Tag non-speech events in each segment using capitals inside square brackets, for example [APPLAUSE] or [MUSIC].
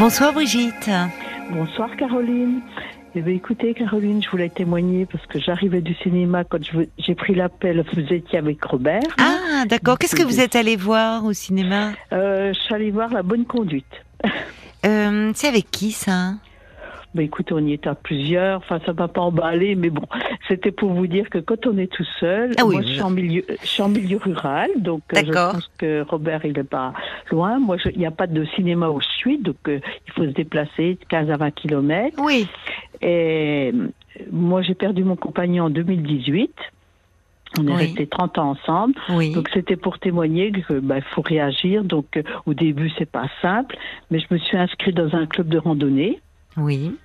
Bonsoir Brigitte. Bonsoir Caroline. Eh bien, écoutez, Caroline, je voulais témoigner parce que j'arrivais du cinéma quand j'ai pris l'appel. Vous étiez avec Robert. Ah, d'accord. Qu'est-ce que vous êtes allé voir au cinéma? Euh, je suis allée voir La Bonne Conduite. euh, C'est avec qui ça? Ben, écoutez, on y était à plusieurs. Enfin, ça m'a pas emballé, mais bon, c'était pour vous dire que quand on est tout seul, Ah oui, moi, je suis en milieu, je suis en milieu rural, donc euh, je pense que Robert, il est pas loin. Moi, il n'y a pas de cinéma où je suis, donc euh, il faut se déplacer de 15 à 20 kilomètres. Oui. Et moi, j'ai perdu mon compagnon en 2018. On est Oui. restés 30 ans ensemble. Oui. Donc c'était pour témoigner que bah, faut réagir. Donc euh, au début c'est pas simple, mais je me suis inscrite dans un club de randonnée. Oui.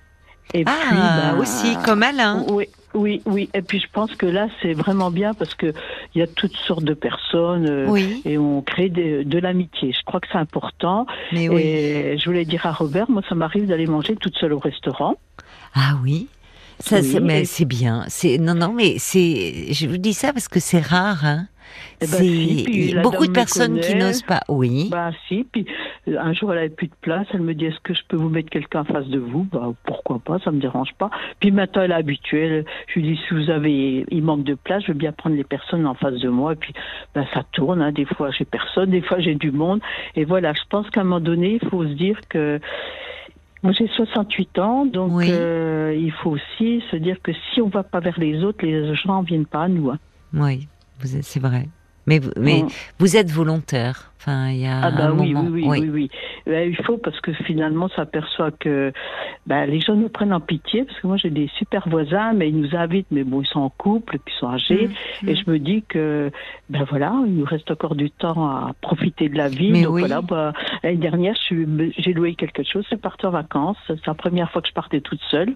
Et Ah, puis bah, aussi, comme Alain. Oui, oui, oui. Et puis je pense que là c'est vraiment bien parce que il y a toutes sortes de personnes. euh, Oui. Et on crée de, de l'amitié. Je crois que c'est important. Mais oui. Et je voulais dire à Robert, moi ça m'arrive d'aller manger toute seule au restaurant. Ah oui. Ça, Oui, c'est- mais et- c'est bien. C'est non, non, mais c'est. Je vous dis ça parce que c'est rare. Hein. Eh ben, c'est si, puis beaucoup de personnes qui n'osent pas. Oui. Bah si, puis euh, un jour elle avait plus de place, elle me dit est-ce que je peux vous mettre quelqu'un en face de vous? Bah pourquoi pas, ça me dérange pas. Puis maintenant elle est habituée, je lui dis si vous avez, il manque de place, je veux bien prendre les personnes en face de moi. Et puis bah, ça tourne, hein. des fois j'ai personne, des fois j'ai du monde. Et voilà, je pense qu'à un moment donné il faut se dire que moi j'ai 68 ans, donc Oui. euh, il faut aussi se dire que si on va pas vers les autres, les gens viennent pas à nous. hein. Oui. C'est vrai. Mais, vous- mais On- vous êtes volontaire. Enfin, il y a Ah bah un oui, moment. oui, oui, oui, oui. Ben, il faut parce que finalement, on s'aperçoit que ben, les gens nous prennent en pitié parce que moi j'ai des super voisins, mais ils nous invitent, mais bon, ils sont en couple, puis ils sont âgés, Mm, et mm. je me dis que ben voilà, il nous reste encore du temps à profiter de la vie. Mais Donc voilà, bah, l'année dernière, je suis- j'ai loué quelque chose, c'est parti en vacances. C'est la première fois que je partais toute seule.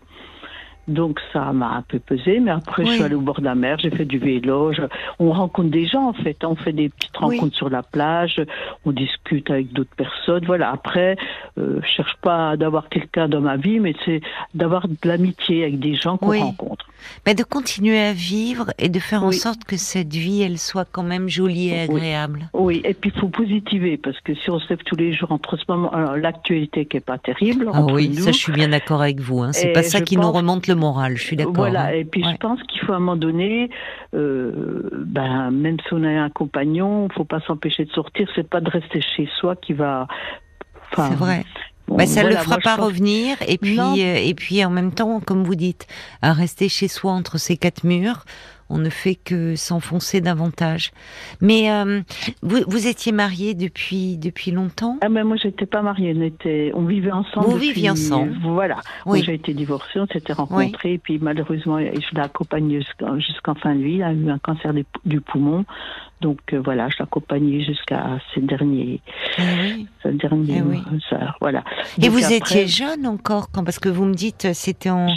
Donc ça m'a un peu pesé, mais après je suis allée au bord de la mer, j'ai fait du vélo, je- on rencontre des gens en fait, on fait des petites Oui. rencontres sur la plage, on discute avec d'autres personnes, voilà. Après, euh, je cherche pas d'avoir quelqu'un dans ma vie, mais c'est d'avoir de l'amitié avec des gens qu'on Oui. rencontre. Mais de continuer à vivre et de faire en sorte que cette vie, elle soit quand même jolie et agréable. Oui, et puis il faut positiver parce que si on se lève tous les jours entre ce moment, alors l'actualité qui est pas terrible. Ah oui, nous, ça je suis bien d'accord avec vous. Hein. C'est pas ça qui nous remonte le moral, je suis d'accord. Voilà, hein. et puis Ouais. je pense qu'il faut à un moment donné, euh, ben, même si on a un compagnon, il faut pas s'empêcher de sortir. C'est pas de rester chez soi qui va. Enfin, C'est vrai. Bah, ça ne voilà, le fera je pas pense- revenir. Et puis, euh, et puis en même temps, comme vous dites, à rester chez soi entre ces quatre murs, on ne fait que s'enfoncer davantage. Mais euh, vous, vous étiez marié depuis depuis longtemps? Ah ben moi j'étais pas mariée, on était, on vivait ensemble. Vous depuis- viviez ensemble. Voilà. Oui. J'ai été divorcée, on s'était rencontrés, et puis malheureusement je l'ai accompagné jusqu'en fin de vie. Il a eu un cancer du poumon, donc euh, voilà, je l'ai accompagné jusqu'à ces derniers, Eh oui. ces derniers Eh oui. heures, voilà. Et Donc vous après- étiez jeune encore quand parce que vous me dites euh, c'était en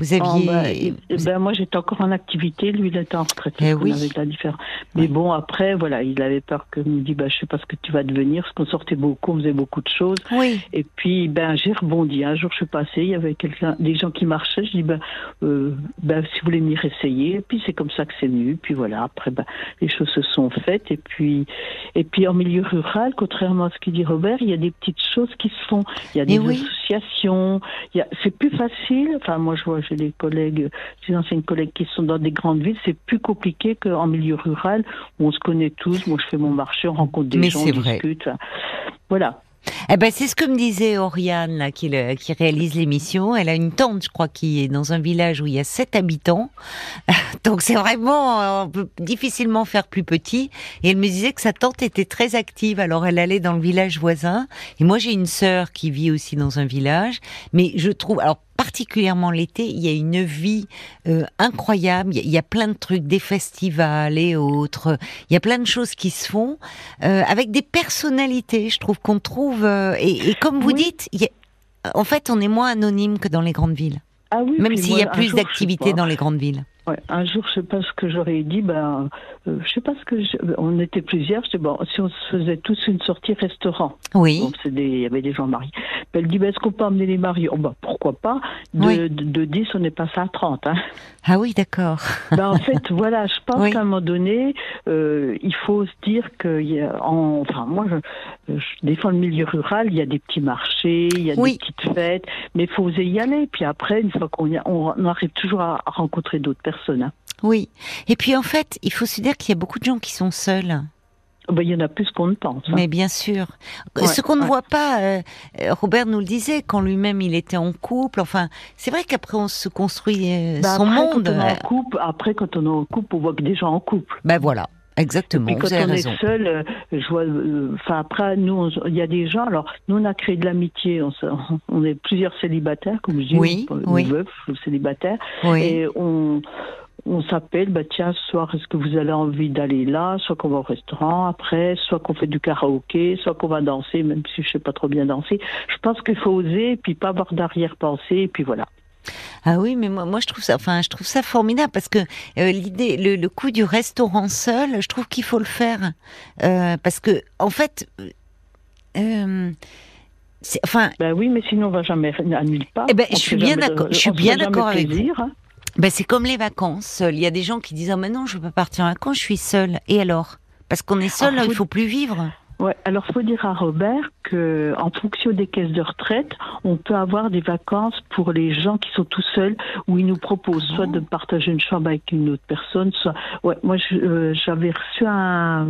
vous Oh, aviez il- ben, moi, j'étais encore en activité, lui, il était en retraite. Eh oui. Avait la différence. Mais Oui. bon, après, voilà, il avait peur que me dise, bah, je sais pas ce que tu vas devenir, parce qu'on sortait beaucoup, on faisait beaucoup de choses. oui Et puis, ben, j'ai rebondi. Un jour, je suis passée, il y avait quelqu'un, des gens qui marchaient. Je dis, ben, euh, ben, si vous voulez venir essayer. Et puis, c'est comme ça que c'est venu. Puis voilà, après, ben, les choses se sont faites. Et puis, et puis, en milieu rural, contrairement à ce qu'il dit Robert, il y a des petites choses qui se font. Il y a Mais des oui. associations. Il y a, c'est plus facile. Enfin, moi, je vois, j'ai des collègues, des anciennes collègues qui sont dans des grandes villes. C'est plus compliqué qu'en milieu rural où on se connaît tous. Moi, je fais mon marché, on rencontre des Mais gens, on vrai. discute. Voilà. Eh ben, c'est ce que me disait Oriane, là, qui, le- qui réalise l'émission. Elle a une tante, je crois, qui est dans un village où il y a sept habitants. [LAUGHS] Donc, c'est vraiment, euh, on peut difficilement faire plus petit. Et elle me disait que sa tante était très active. Alors, elle allait dans le village voisin. Et moi, j'ai une sœur qui vit aussi dans un village. Mais je trouve, alors, particulièrement l'été, il y a une vie euh, incroyable. Il y, a, plein de trucs, des festivals et autres. Il y a plein de choses qui se font euh, avec des personnalités. Je trouve qu'on trouve euh, et, et comme vous Oui. dites, il y a- en fait, on est moins anonyme que dans les grandes villes, Ah oui, même s'il y a plus d'activités dans les grandes villes. Ouais, un jour, je sais pas ce que j'aurais dit. Ben, euh, je sais pas ce que. je- On était plusieurs. Je dis bon, si on se faisait tous une sortie restaurant. Oui, Bon, des, il y avait des gens mariés. Elle dit, bah, est-ce qu'on peut emmener les maris oh, bah, Pourquoi pas? De, de, 10, on est passé à 30. Hein. Ah oui, d'accord. [LAUGHS] Ben, en fait, voilà, je pense qu'à un moment donné, euh, il faut se dire que, y a, en, enfin, moi, je, je, défends le milieu rural, il y a des petits marchés, il y a des petites fêtes, mais il faut oser y aller. Puis après, une fois qu'on on, on arrive toujours à, rencontrer d'autres personnes. Oui. Et puis en fait, il faut se dire qu'il y a beaucoup de gens qui sont seuls. Oh, ben, il y en a plus qu'on ne pense. Hein. Mais bien sûr. Ce qu'on ne voit pas, euh, Robert nous le disait, quand lui-même il était en couple. Enfin, c'est vrai qu'après on se construit euh, ben, son monde. Quand on est en couple, après, quand on est en couple, on voit que des gens en couple. Ben voilà. Exactement. Et quand on est seul, euh, je vois. Enfin après, nous, il y a des gens. Alors, nous, on a créé de l'amitié. On, [LAUGHS] on, est plusieurs célibataires, comme je dis, oui, oui. veufs, célibataires, oui. et on on s'appelle, bah tiens, ce soir, est-ce que vous avez envie d'aller là? Soit qu'on va au restaurant après, soit qu'on fait du karaoké, soit qu'on va danser, même si je sais pas trop bien danser. Je pense qu'il faut oser, et puis pas avoir d'arrière-pensée, et puis voilà. Ah oui, mais moi, moi je trouve ça, enfin, je trouve ça formidable parce que euh, l'idée, le, coup du restaurant seul, je trouve qu'il faut le faire euh, parce que, en fait, euh, enfin. Ben oui, mais sinon on va jamais à nulle part. Eh ben, je suis bien d'accord. Je suis bien d'accord avec vous. Hein. Ben, c'est comme les vacances. Il y a des gens qui disent ah mais non, je peux partir en vacances, je suis seule. Et alors? Parce qu'on est seul, il faut plus vivre. Ouais, alors faut dire à Robert que en fonction des caisses de retraite, on peut avoir des vacances pour les gens qui sont tout seuls où ils nous proposent soit de partager une chambre avec une autre personne, soit ouais, moi euh, j'avais reçu un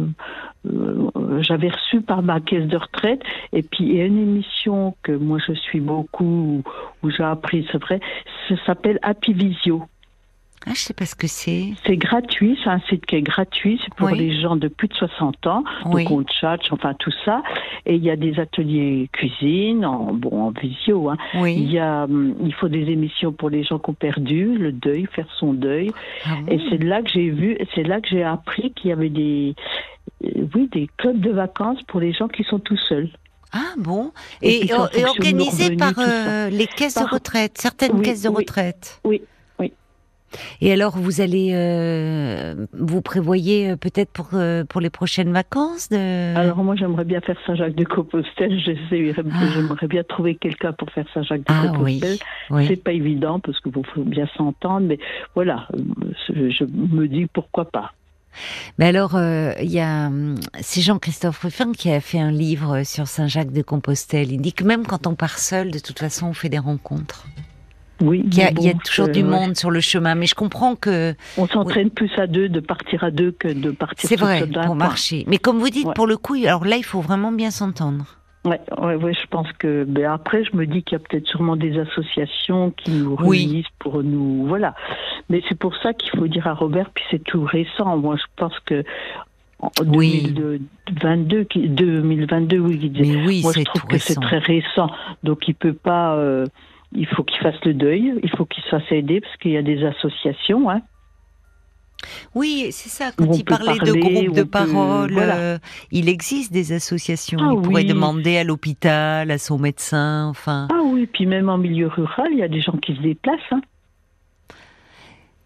euh, j'avais reçu par ma caisse de retraite et puis il y a une émission que moi je suis beaucoup où j'ai appris, c'est vrai, ça s'appelle Happy Visio. Ah, je sais pas ce que c'est. C'est gratuit, c'est un site qui est gratuit, c'est pour les gens de plus de 60 ans, oui. donc on tchatche, enfin tout ça. Et il y a des ateliers cuisine, en, bon, en visio. Hein. Oui. Il, y a, hum, il faut des émissions pour les gens qui ont perdu, le deuil, faire son deuil. Ah Et c'est là que j'ai vu, c'est là que j'ai appris qu'il y avait des, euh, oui, des clubs de vacances pour les gens qui sont tout seuls. Ah bon Et Et, organisé par euh, les caisses de retraite, certaines caisses de retraite. Oui. Et alors, vous allez, euh, vous prévoyez euh, peut-être pour euh, pour les prochaines vacances de. Alors moi j'aimerais bien faire Saint-Jacques-de-Compostelle. [LAUGHS] Ah. J'aimerais bien trouver quelqu'un pour faire ah Saint-Jacques-de-Compostelle. oui, oui. C'est pas évident parce qu'il faut bien s'entendre, mais voilà, je, je me dis pourquoi pas. Mais alors, euh, il y a, hum, c'est Jean-Christophe Ruffin qui a fait un livre sur Saint-Jacques de Compostelle. Il dit que même quand on part seul, de toute façon, on fait des rencontres. Oui, y a, il y a toujours euh, du ouais. monde sur le chemin. Mais je comprends que On s'entraîne plus à deux de partir à deux que de partir c'est vrai pour marcher. Mais comme vous dites, Ouais. pour le coup, alors là, il faut vraiment bien s'entendre. Ouais, ouais, ouais, je pense que. Ben après, je me dis qu'il y a peut-être sûrement des associations qui nous Oui. réunissent pour nous, voilà. Mais c'est pour ça qu'il faut dire à Robert, puis c'est tout récent. Moi, je pense que en Oui. 2022, qui- 2022, oui, il disait- Mais oui, Moi, je trouve tout que c'est très récent. Donc, il peut pas. euh, il faut qu'il fasse le deuil. Il faut qu'il se fasse aider parce qu'il y a des associations. Hein. Oui, c'est ça. Quand il parlait de groupes de peut- parole, voilà. euh, il existe des associations. Ah il pourrait demander à l'hôpital, à son médecin, enfin. Ah oui, puis même en milieu rural, il y a des gens qui se déplacent. Hein.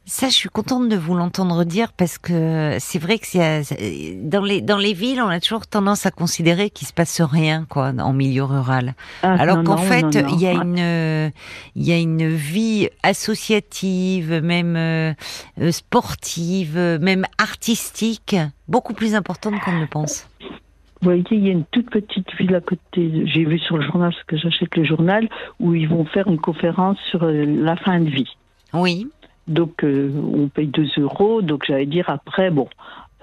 Ça, je suis contente de vous l'entendre dire parce que c'est vrai que c'est- dans les dans les villes, on a toujours tendance à considérer qu'il se passe rien, quoi, en milieu rural. Ah, Alors qu'en fait, il y a une euh, il y a une vie associative, même euh, euh, sportive, euh, même artistique, beaucoup plus importante qu'on ne le pense. Vous voyez, il y a une toute petite ville à côté. J'ai vu sur le journal, parce que j'achète le journal, où ils vont faire une conférence sur euh, la fin de vie. Oui. Donc, euh, on paye 2 euros. Donc, j'allais dire après, bon,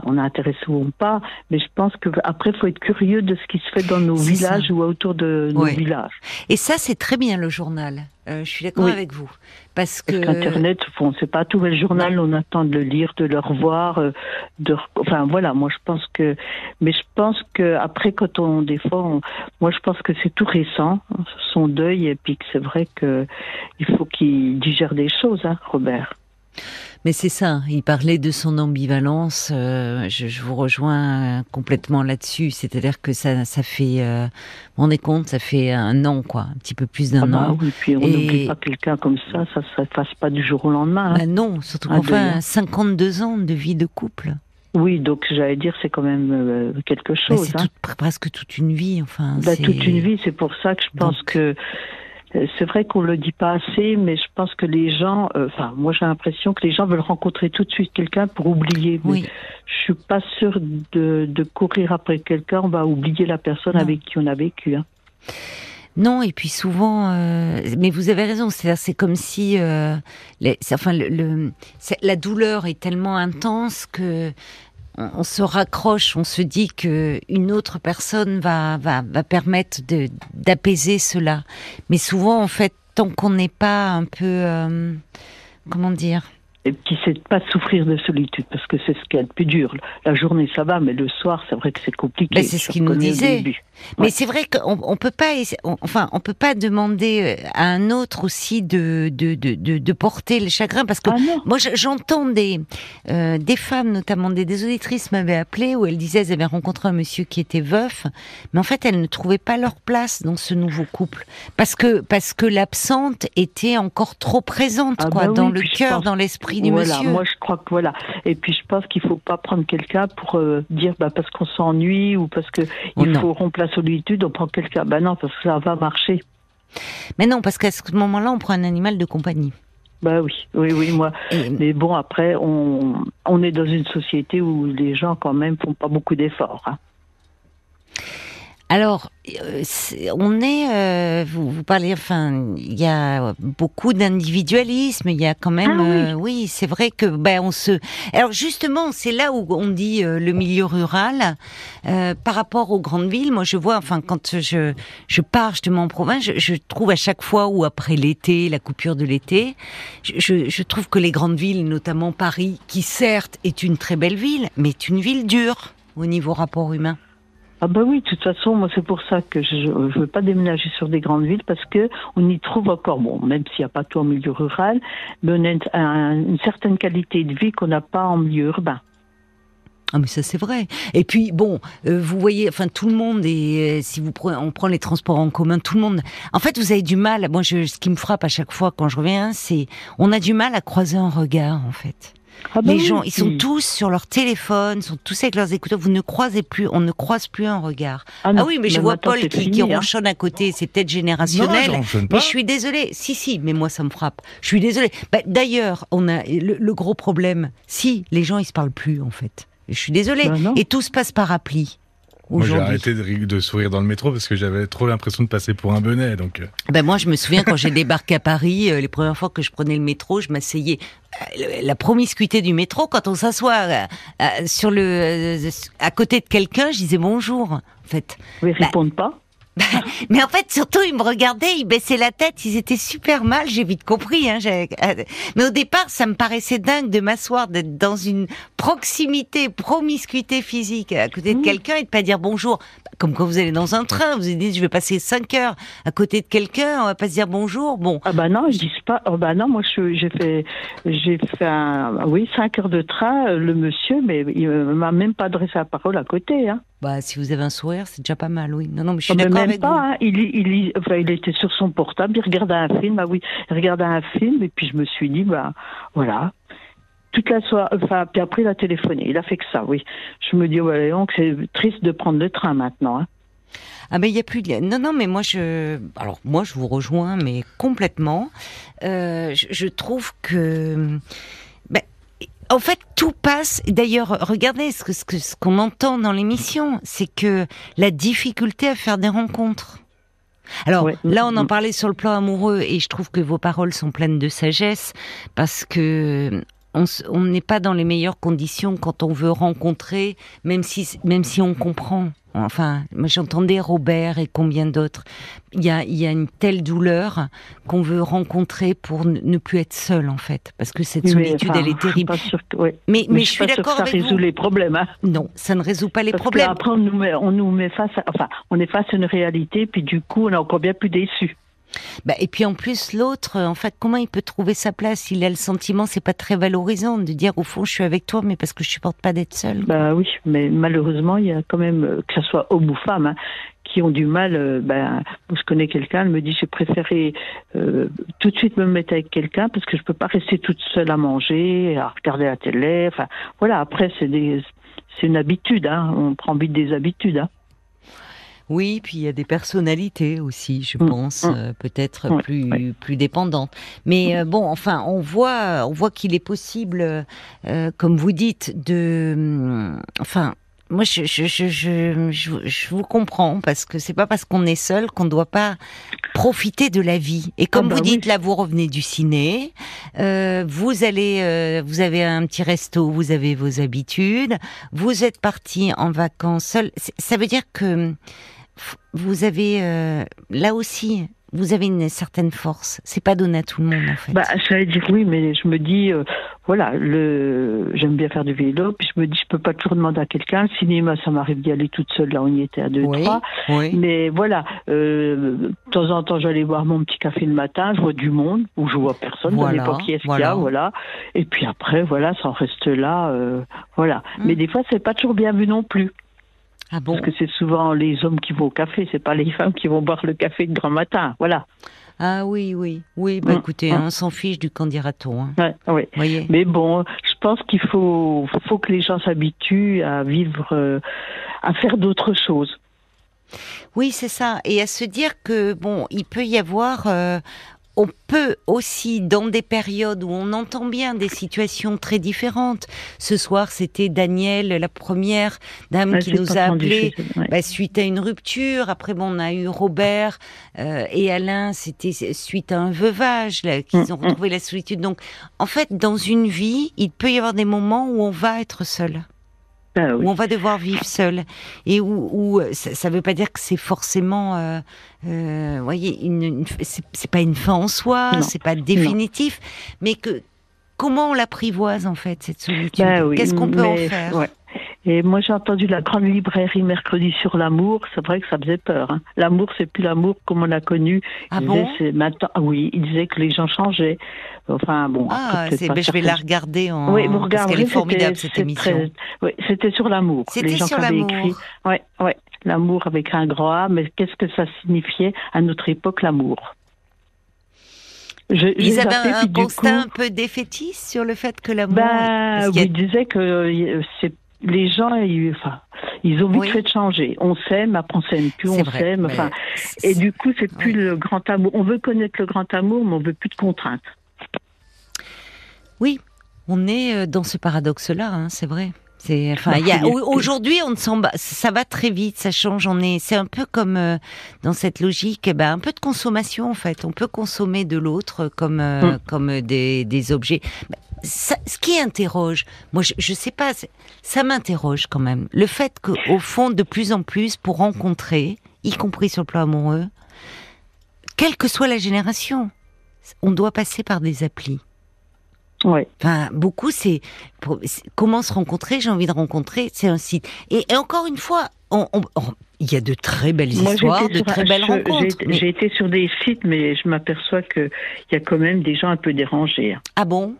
on intéressé ou pas, mais je pense que après, faut être curieux de ce qui se fait dans nos villages ça. ou autour de nos villages. Et ça, c'est très bien le journal. Euh, je suis d'accord Oui. avec vous, parce que Parce qu'Internet, bon, c'est pas tout le journal, on attend de le lire, de le revoir, euh, de, enfin voilà, moi je pense que, mais je pense que après quand on, des fois, on- moi je pense que c'est tout récent, son deuil, et puis que c'est vrai que il faut qu'il digère des choses, hein, Robert. Mais c'est ça, il parlait de son ambivalence, euh, je, je vous rejoins complètement là-dessus, c'est-à-dire que ça, ça fait, euh, on est compte, ça fait un an, quoi, un petit peu plus d'un Ah bah an. oui, puis on n'oublie pas quelqu'un comme ça, ça ne se fasse pas du jour au lendemain. hein. Bah non, surtout deuil, fait hein. 52 ans de vie de couple. Oui, donc j'allais dire c'est quand même euh, quelque chose. C'est hein. presque toute une vie, enfin. Bah, toute une vie, c'est pour ça que je pense que c'est vrai qu'on le dit pas assez, mais je pense que les gens, euh, enfin, moi j'ai l'impression que les gens veulent rencontrer tout de suite quelqu'un pour oublier. Oui. Je suis pas sûre de, de courir après quelqu'un, on va oublier la personne avec qui on a vécu. Hein. Non, et puis souvent, euh, mais vous avez raison, c'est comme si, euh, les, enfin, le, le la douleur est tellement intense que on, se raccroche, on se dit que une autre personne va va, va permettre d'apaiser cela. Mais souvent, en fait, tant qu'on n'est pas un peu, euh, comment dire, et qui sait pas souffrir de solitude parce que c'est ce qui est le plus dur. La journée ça va, mais le soir c'est vrai que c'est compliqué. Ben, c'est ce qu'il nous disait. Mais c'est vrai qu'on on peut pas, enfin on peut pas demander euh, à un autre aussi de de, de, de, porter le chagrin parce que ah moi j'entends des euh, des femmes notamment des, des auditrices m'avaient appelé où elles disaient elles avaient rencontré un monsieur qui était veuf, mais en fait elles ne trouvaient pas leur place dans ce nouveau couple parce que parce que l'absente était encore trop présente ah quoi bah dans le cœur, dans l'esprit voilà, Moi, je crois que voilà. Et puis, je pense qu'il faut pas prendre quelqu'un pour euh, dire bah, parce qu'on s'ennuie ou parce oh il faut rompre la solitude, on prend quelqu'un. Bah non, parce que ça va marcher. Mais non, parce qu'à ce moment-là, on prend un animal de compagnie. Bah oui, oui, oui, moi. Mais bon, après, on, on est dans une société où les gens, quand même, font pas beaucoup d'efforts. Hein. Alors, euh, on est, euh, vous, vous, parlez, enfin, il y a beaucoup d'individualisme, il y a quand même, ah oui, euh, c'est vrai que, ben, on se. Alors justement, c'est là où on dit le milieu rural par rapport aux grandes villes. Moi, je vois, enfin, quand je je pars justement en province, je, je trouve à chaque fois ou après l'été, la coupure de l'été, je, je trouve que les grandes villes, notamment Paris, qui certes est une très belle ville, mais est une ville dure au niveau rapport humain. Ah bah oui, de toute façon, moi c'est pour ça que je ne veux pas déménager sur des grandes villes parce que on y trouve encore, bon, même s'il n'y a pas tout en milieu rural, mais on a une, certaine qualité de vie qu'on n'a pas en milieu urbain. Ah mais ça c'est vrai. Et puis bon, euh, vous voyez, enfin tout le monde et euh, si vous prenez, on prend les transports en commun, tout le monde. En fait, vous avez du mal. Moi, je, ce qui me frappe à chaque fois quand je reviens, c'est on a du mal à croiser un regard en fait. Ah bah les gens, ils sont tous sur leur téléphone, sont tous avec leurs écouteurs. Vous ne croisez plus, on ne croise plus un regard. Ah, ah oui, mais je vois Paul qui, qui, hein. ronchonne à côté. C'est peut-être générationnel. Non, mais je suis désolée. Si, si, mais moi ça me frappe. Je suis désolée. Bah, D'ailleurs, on a le, gros problème. Si les gens ils se parlent plus en fait. Je suis désolée. Bah Et tout se passe par appli. Moi, j'ai arrêté de, sourire dans le métro parce que j'avais trop l'impression de passer pour un bonnet. Donc... Euh. Ben moi, je me souviens quand j'ai débarqué à Paris, euh, les premières fois que je prenais le métro, je m'asseyais. Euh, la promiscuité du métro, quand on s'assoit sur le, à côté de quelqu'un, je disais bonjour. En fait, ils répondent pas. Mais en fait, surtout, ils me regardaient, ils baissaient la tête, ils étaient super mal, j'ai vite compris. Hein, euh, mais au départ, ça me paraissait dingue de m'asseoir, d'être dans une proximité, promiscuité physique à côté de mmh. quelqu'un et de pas dire bonjour. Comme quand vous allez dans un train, vous dites, je vais passer 5 heures à côté de quelqu'un, on va pas se dire bonjour. Bon. Ah bah non, je dis pas. Oh bah non, moi j'ai fait, j'ai fait un, oui, 5 heures de train, le monsieur, mais il m'a même pas adressé la parole à côté. Hein. Bah, si vous avez un sourire, c'est déjà pas mal, oui. Non, non, mais je suis ah, d'accord avec pas, Hein. Il, il, enfin, il était sur son portable, il regardait un film, ah oui, il regardait un film, et puis je me suis dit, bah, voilà. Toute la soirée, enfin, puis après, il a téléphoné. Il a fait que ça, oui. Je me dis, ouais, donc c'est triste de prendre le train maintenant, hein. Ah mais il y a plus de non non mais moi je alors moi je vous rejoins mais complètement euh, je, je, trouve que en fait, tout passe. D'ailleurs, regardez ce que ce qu'on entend dans l'émission, c'est que la difficulté à faire des rencontres. Alors là, on en parlait sur le plan amoureux, et je trouve que vos paroles sont pleines de sagesse parce que on n'est pas dans les meilleures conditions quand on veut rencontrer, même si même si on comprend. Enfin, j'entendais Robert et combien d'autres. Il y a, il y a une telle douleur qu'on veut rencontrer pour ne plus être seul, en fait, parce que cette solitude, elle est terrible. Mais, mais, je, suis d'accord avec vous. Ça résout les problèmes. Hein. Non, ça ne résout pas les problèmes. Après, on nous met, on nous met face, à, enfin, on est face à une réalité, puis du coup, on est encore bien plus déçu. Bah, et puis en plus l'autre, en fait, comment il peut trouver sa place? Il a le sentiment, c'est pas très valorisant de dire au fond je suis avec toi, mais parce que je supporte pas d'être seul. Bah oui, mais malheureusement il y a quand même euh, que ce soit homme ou femme. Hein, qui ont du mal, euh, ben, je connais quelqu'un, elle me dit j'ai préféré euh, tout de suite me mettre avec quelqu'un parce que je peux pas rester toute seule à manger, à regarder la télé. Enfin, voilà. Après, c'est des, c'est une habitude. Hein. On prend vite des habitudes. Hein. Oui, puis il y a des personnalités aussi, je mm, pense, mm. Euh, peut-être plus plus dépendantes. Mais euh, bon, enfin, on voit on voit qu'il est possible, euh, comme vous dites, de, mm, enfin. Moi, je, je, je, je, je vous comprends parce que c'est pas parce qu'on est seul qu'on ne doit pas profiter de la vie. Et comme ah bah vous dites, là, vous revenez du ciné, euh, vous allez, vous avez un petit resto, vous avez vos habitudes, vous êtes parti en vacances seul. Ça veut dire que vous avez euh, là aussi, vous avez une certaine force. C'est pas donné à tout le monde en fait. Bah, j'allais dire oui, mais je me dis, euh, voilà, le, j'aime bien faire du vélo, puis je me dis, je peux pas toujours demander à quelqu'un. Le cinéma, ça m'arrive d'y aller toute seule. Là, on y était à deux, trois. Mais voilà, euh, de temps en temps, j'allais boire mon petit café le matin. Je vois du monde ou je vois personne. Voilà, ça dépend qui est-ce qu'il y a, voilà. Et puis après, voilà, ça en reste là, voilà. Hmm. Mais des fois, c'est pas toujours bien vu non plus. Ah Parce que c'est souvent les hommes qui vont au café, c'est pas les [LAUGHS] femmes qui vont boire le café de grand matin. Voilà. Ah oui, oui, oui. Bah, mm, écoutez, mm. on s'en fiche du candidaton. Hein. oui. Mais bon, je pense qu'il faut, faut que les gens s'habituent à vivre, euh, à faire d'autres choses. Oui, c'est ça. Et à se dire que bon, il peut y avoir euh, on peut aussi, dans des périodes où on entend bien des situations très différentes, ce soir c'était Daniel, la première dame qui nous a appelé bah, suite à une rupture. Après, bon, on a eu Robert euh, et Alain, c'était suite à un veuvage qu'ils mm, ont mm. retrouvé la solitude. Donc, en fait, dans une vie, il peut y avoir des moments où on va être seul. Ah où on va devoir vivre seul. Et où, ça ne veut pas dire que c'est forcément, euh, euh voyez, une, c'est pas une fin en soi, c'est pas définitif, mais que comment on l'apprivoise en fait cette solitude? Bah Qu'est-ce qu'on peut en faire? Et moi, j'ai entendu la grande librairie mercredi sur l'amour. C'est vrai que ça faisait peur. Hein. L'amour, c'est plus l'amour comme on l'a connu. Ah bon maintenant, ah oui, il disait que les gens changeaient. Enfin bon. Ah, ben, je vais la regarder en. Oui, vous regardez. Parce est formidable cette émission. Oui, c'était sur l'amour. C'était sur l'amour. Oui, oui, l'amour avec un grand A. Mais qu'est-ce que ça signifiait à notre époque l'amour? Je, Ils avaient un constat un peu défaitiste sur le fait que l'amour. Bah, oui, ils disaient que euh, c'est les gens, ils, enfin, ils ont vite fait de changer. On s'aime, après on s'aime plus, on s'aime. Enfin, et du coup, c'est plus le grand amour. On veut connaître le grand amour, mais on veut plus de contraintes. Oui, on est euh, dans ce paradoxe-là, hein, c'est vrai. Enfin, aujourd'hui, on ne ça va très vite, ça change. On est, c'est un peu comme euh, dans cette logique, eh ben, un peu de consommation en fait. On peut consommer de l'autre comme euh, mm. comme des, des objets. Ça, ce qui interroge, moi, je, je sais pas, ça m'interroge quand même. Le fait qu'au fond, de plus en plus, pour rencontrer, y compris sur le plan amoureux, quelle que soit la génération, on doit passer par des applis. Ouais. Enfin, beaucoup, c'est comment se rencontrer. J'ai envie de rencontrer. C'est un site. Et, encore une fois, on, il y a de très belles histoires, de très belles rencontres. J'ai été sur des sites, mais je m'aperçois qu'il y a quand même des gens un peu dérangés. Hein. Ah bon?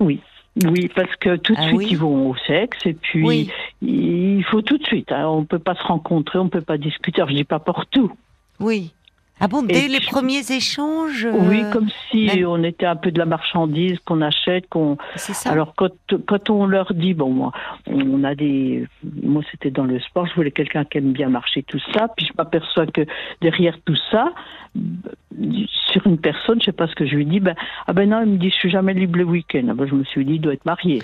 Oui. Oui, parce que tout de ah suite ils vont au sexe et puis il faut tout de suite. Hein. On ne peut pas se rencontrer, on ne peut pas discuter. Alors, je dis pas pour tout. Oui. Ah bon, dès les premiers échanges Oui, euh, comme si on était un peu de la marchandise qu'on achète, qu'on. C'est ça. Alors quand quand on leur dit bon moi on a des moi c'était dans le sport, je voulais quelqu'un qui aime bien marcher tout ça, puis je m'aperçois que derrière tout ça sur une personne, je sais pas ce que je lui dis, ben, ah ben non, il me dit, je suis jamais libre le week-end. Ah ben, je me suis dit, il doit être marié.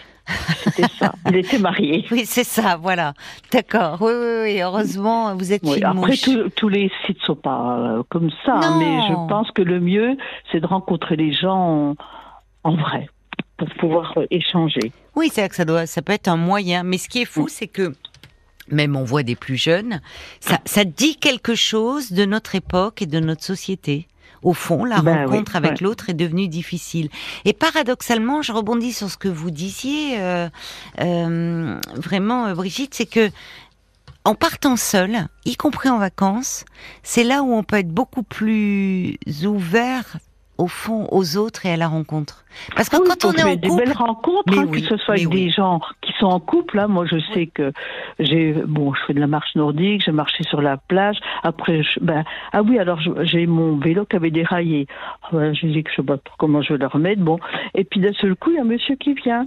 C'était ça. Il était marié. [LAUGHS] Oui, c'est ça, voilà. D'accord. Oui, oui, oui, heureusement, vous êtes oui, Après, tous les sites sont pas euh, comme ça, mais je pense que le mieux, c'est de rencontrer les gens en, vrai, pour pouvoir euh, échanger. Oui, c'est que ça doit, ça peut être un moyen. Mais ce qui est fou, c'est que même on voit des plus jeunes, ça, ça dit quelque chose de notre époque et de notre société au fond, la ben rencontre avec l'autre est devenue difficile. Et paradoxalement, je rebondis sur ce que vous disiez, euh, euh, vraiment, euh, Brigitte, c'est que en partant seul, y compris en vacances, c'est là où on peut être beaucoup plus ouvert au fond aux autres et à la rencontre. Parce que quand on est en couple, des belles rencontres, hein, que ce soit avec des gens qui sont en couple. Là, moi, je sais que j'ai bon, je fais de la marche nordique, j'ai marché sur la plage. Après, je, ben ah oui, alors j'ai mon vélo qui avait déraillé. je dis que je sais pas comment je vais le remettre. Bon, et puis d'un seul coup, il y a un monsieur qui vient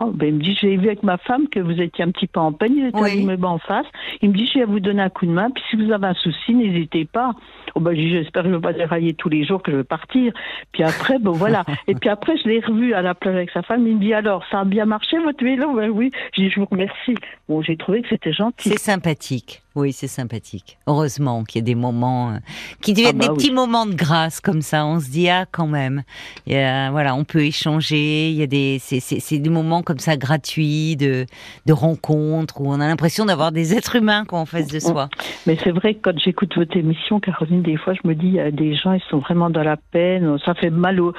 Oh, ben, il me dit, j'ai vu avec ma femme que vous étiez un petit peu en peine, il était Oui. à en face. Il me dit, je vais vous donner un coup de main, puis si vous avez un souci, n'hésitez pas. Oh, ben, j'espère que je ne vais pas dérailler tous les jours que je vais partir. Puis après, bon voilà. [LAUGHS] Et puis après, je l'ai revu à la plage avec sa femme. Il me dit, alors, ça a bien marché votre vélo? Ben oui. J'ai dit, je vous remercie. Bon, j'ai trouvé que c'était gentil. C'est sympathique. Oui, c'est sympathique. Heureusement qu'il y a des moments euh, qui deviennent Ah bah des petits moments de grâce comme ça. On se dit ah quand même. Il y a, voilà, on peut échanger. Il y a des c'est des moments comme ça gratuits de de rencontres où on a l'impression d'avoir des êtres humains quoi en face de soi. [LAUGHS] Mais c'est vrai que quand j'écoute votre émission, Caroline, des fois, je me dis, il y a des gens, ils sont vraiment dans la peine. Ça fait mal au,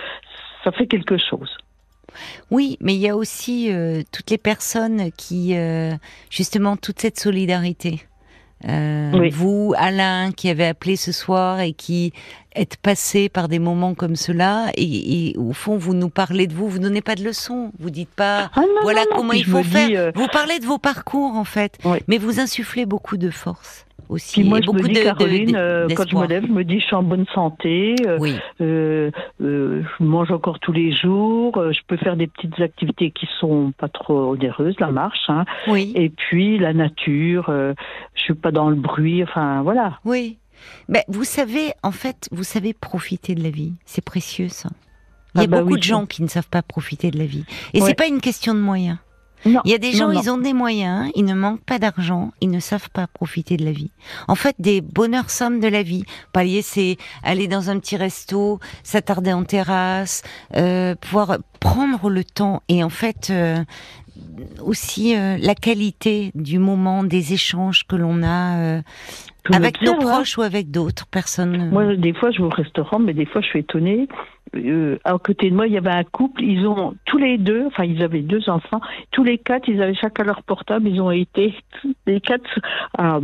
ça fait quelque chose. Oui, mais il y a aussi euh, toutes les personnes qui, euh, justement, toute cette solidarité. Euh, Oui. Vous, Alain, qui avez appelé ce soir et qui êtes passé par des moments comme cela, et, et au fond, vous nous parlez de vous, vous donnez pas de leçons, vous dites pas Ah non, voilà non, non. comment il faut faire. dis, euh, Vous parlez de vos parcours en fait, Oui. mais vous insufflez beaucoup de force aussi, Puis moi, je beaucoup me dis, de, Caroline, de- euh, quand je me lève, je me dis, je suis en bonne santé. euh, Oui, euh, euh, je mange encore tous les jours. je peux faire des petites activités qui sont pas trop onéreuses, la marche. Hein, oui, et puis la nature. euh, je suis pas dans le bruit. Enfin, voilà. oui. Ben, vous savez, en fait, vous savez profiter de la vie. C'est précieux, ça. Il y a Ah bah beaucoup oui, de gens qui ne savent pas profiter de la vie. Et Ouais. c'est pas une question de moyens. Non. Il y a des gens, non, non. ils ont des moyens, ils ne manquent pas d'argent, ils ne savent pas profiter de la vie. En fait, des bonheurs sommes de la vie. Palier, c'est aller dans un petit resto, s'attarder en terrasse, euh, pouvoir prendre le temps et en fait euh, aussi euh, la qualité du moment, des échanges que l'on a euh, avec nos hein. proches ou avec d'autres personnes. Moi, des fois, je vais au restaurant, mais des fois, je suis étonnée. Euh, à côté de moi, il y avait un couple. Ils ont tous les deux, enfin, ils avaient deux enfants. Tous les quatre, ils avaient chacun leur portable. Ils ont été les quatre à,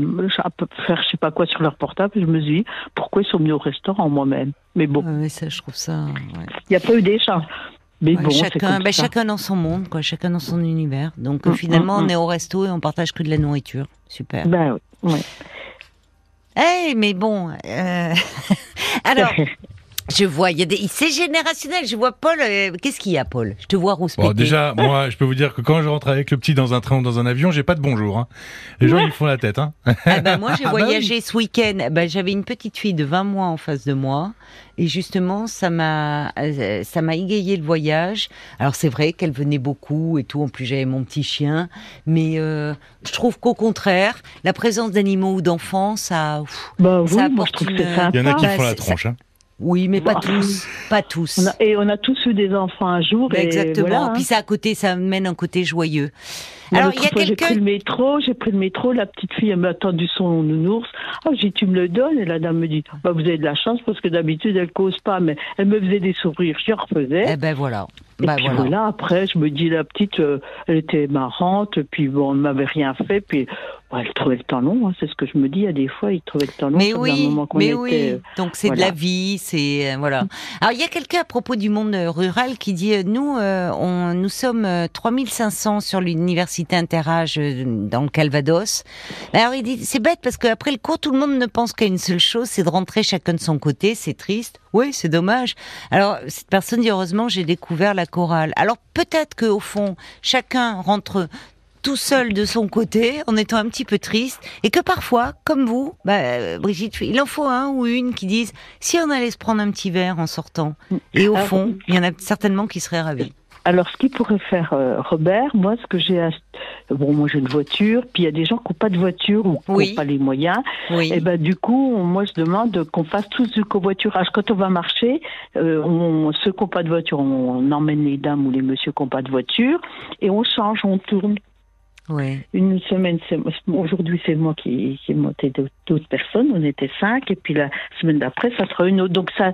faire, je sais pas quoi, sur leur portable. Je me suis dit, pourquoi ils sont venus au restaurant moi-même? Mais bon, Ouais, ouais, ça, je trouve ça. ouais. il n'y a pas eu d'échange. Mais Ouais, bon, c'est chacun, bah, ça. chacun dans son monde, quoi, chacun dans son univers. Donc Mm, finalement, mm, on mm. est au resto et on partage que de la nourriture. Super. Ben oui. ouais. Eh, mais bon. euh, [LAUGHS] Alors, [LAUGHS] je vois, il y a des, c'est générationnel. Je vois Paul. euh, Qu'est-ce qu'il y a, Paul? Je te vois rouspéter. Bon, déjà, moi, je peux vous dire que quand je rentre avec le petit dans un train ou dans un avion, j'ai pas de bonjour. Hein. Les gens, ils font la tête. Hein. Ah bah, moi, j'ai Ah bah voyagé ce week-end. Bah, J'avais une petite fille de 20 mois en face de moi. Et justement, ça m'a, euh, ça m'a égayé le voyage. Alors, c'est vrai qu'elle venait beaucoup et tout. En plus, j'avais mon petit chien. Mais euh, je trouve qu'au contraire, la présence d'animaux ou d'enfants, ça. pff, Ben Ça oui, moi, apporte je trouve que une- c'est sympa. Il y en a qui Bah, font la tronche. Hein. Oui, mais pas tous. Pas tous. On a- et on a tous eu des enfants un jour. Bah, et Exactement. voilà, hein. Puis ça à côté, ça amène un côté joyeux. Moi, Alors, il y a fois, J'ai pris quelqu'un. le métro, j'ai pris le métro, la petite fille, elle m'a attendu son nounours. Ah, j'ai dit, tu me le donnes, et la dame me dit, bah, vous avez de la chance parce que d'habitude, elle cause pas, mais elle me faisait des sourires, j'y refaisais. Eh ben voilà. et Bah puis voilà. voilà. après, je me dis, la petite, euh, elle était marrante, puis bon, elle m'avait rien fait, puis ouais, elle trouvait le temps long, hein, c'est ce que je me dis, il y a des fois, il trouvait le temps long. Mais oui, moment mais était, oui. euh, Donc c'est de la vie, c'est euh, voilà. Alors il y a quelqu'un à propos du monde euh, rural qui dit euh, nous euh, on nous sommes euh, 3500 sur l'université Interage dans le Calvados. Alors il dit c'est bête parce qu'après le cours tout le monde ne pense qu'à une seule chose, c'est de rentrer chacun de son côté, c'est triste. Oui, c'est dommage. Alors cette personne dit heureusement j'ai découvert la chorale. Alors peut-être que au fond chacun rentre tout seul de son côté, en étant un petit peu triste, et que parfois, comme vous, bah, Brigitte, il en faut un ou une qui disent si on allait se prendre un petit verre en sortant. Et au fond, il y en a certainement qui seraient ravis. Alors, ce qu'il pourrait faire euh, Robert, moi, ce que j'ai, bon, moi j'ai une voiture, puis il y a des gens qui n'ont pas de voiture ou qui n'ont Oui. pas les moyens. Oui. Et ben du coup, moi je demande qu'on fasse tous du covoiturage. Quand on va marcher, euh, on, ceux qui n'ont pas de voiture, on, emmène les dames ou les messieurs qui n'ont pas de voiture et on change, on tourne. Une semaine, aujourd'hui c'est moi qui, qui ai monté d'autres personnes, on était cinq, et puis la semaine d'après ça sera une autre. Donc ça,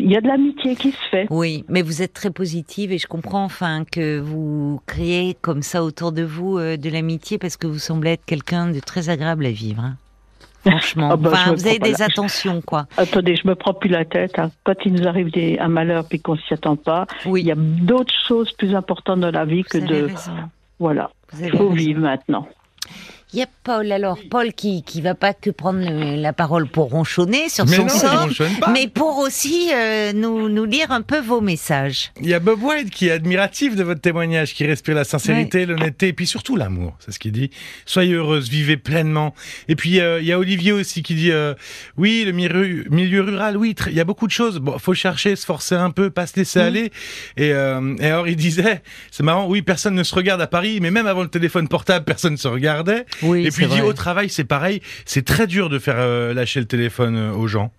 il y a de l'amitié qui se fait. Oui, mais vous êtes très positive et je comprends enfin que vous créez comme ça autour de vous euh, de l'amitié parce que vous semblez être quelqu'un de très agréable à vivre. hein. Franchement, [LAUGHS] Ah bah, enfin, vous avez des la- attentions quoi. [LAUGHS] Attendez, je me prends plus la tête. hein. Quand il nous arrive des, un malheur puis qu'on s'y attend pas, Oui, il y a d'autres choses plus importantes dans la vie que vous de raison. Voilà. Il faut vivre maintenant. Il y a Paul, alors Paul qui qui va pas que prendre le- la parole pour ronchonner sur Mais son non, je sort, ronchonne pas. mais pour aussi euh, nous nous lire un peu vos messages. Il y a Bob White qui est admiratif de votre témoignage, qui respire la sincérité, l'honnêteté et puis surtout l'amour. C'est ce qu'il dit. Soyez heureuse, vivez pleinement. Et puis euh, il y a Olivier aussi qui dit euh, oui, le milieu, milieu rural, oui, il y a beaucoup de choses. Bon, faut chercher, se forcer un peu, pas se laisser aller. Et, euh, et alors il disait, c'est marrant, oui, personne ne se regarde à Paris, mais même avant le téléphone portable, [LAUGHS] personne ne se regardait. Oui, et puis il dit vrai. au travail, c'est pareil, c'est très dur de faire euh, lâcher le téléphone euh, aux gens.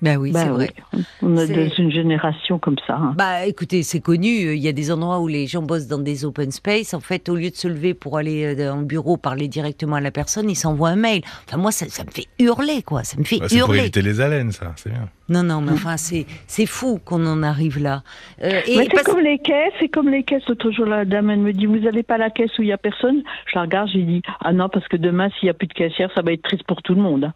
Ben oui, Bah c'est oui. vrai. On est C'est- dans une génération comme ça. hein. Bah écoutez, c'est connu, euh, il y a des endroits où les gens bossent dans des open space, en fait au lieu de se lever pour aller dans le bureau parler directement à la personne, ils s'envoient un mail. Enfin moi ça, ça me fait hurler quoi, ça me fait Bah, c'est pour hurler. éviter les haleines, ça, c'est bien. Non non, mais enfin c'est c'est fou qu'on en arrive là. Euh, Mais c'est parce- comme les caisses, c'est comme les caisses. L'autre jour, la dame, elle me dit, vous n'allez pas à la caisse où il y a personne? Je la regarde, j'ai dit, ah non, parce que demain, s'il n'y a plus de caissière, ça va être triste pour tout le monde.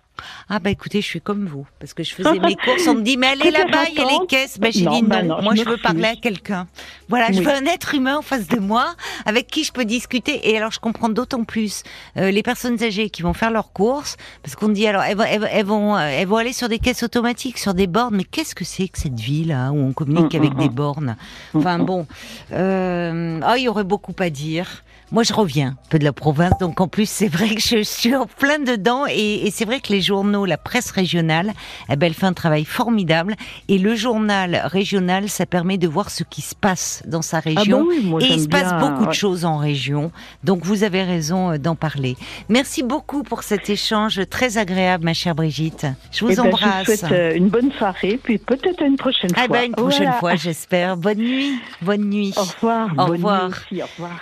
Ah bah écoutez, je suis comme vous parce que je faisais mes [LAUGHS] courses, on me dit mais allez là-bas, il y a les caisses. Ben j'ai Non, dit non, bah non, moi je veux parler à quelqu'un. Voilà, je veux un être humain en face de moi avec qui je peux discuter. Et alors je comprends d'autant plus euh, les personnes âgées qui vont faire leurs courses parce qu'on dit alors elles, vont- elles, vont- elles vont euh, elles vont aller sur des caisses automatiques, sur des bornes. Mais qu'est-ce que c'est que cette vie là où on communique Mm, avec mm, des mm. bornes? Enfin bon, euh, ah il y aurait beaucoup à dire. Moi, je reviens un peu de la province, donc en plus, c'est vrai que je suis en plein dedans, et, et c'est vrai que les journaux, la presse régionale, eh ben, elle fait un travail formidable, et le journal régional, ça permet de voir ce qui se passe dans sa Ah région. bah oui, moi, Et il se passe bien, beaucoup de choses en région, donc vous avez raison euh, d'en parler. Merci beaucoup pour cet échange très agréable, ma chère Brigitte. Je vous Eh ben, embrasse. Je vous souhaite euh, une bonne soirée, puis peut-être une prochaine Ah fois. ben, une prochaine Voilà. fois, j'espère. Bonne nuit. Bonne nuit. Au revoir. Au bonne nuit revoir. aussi, au revoir.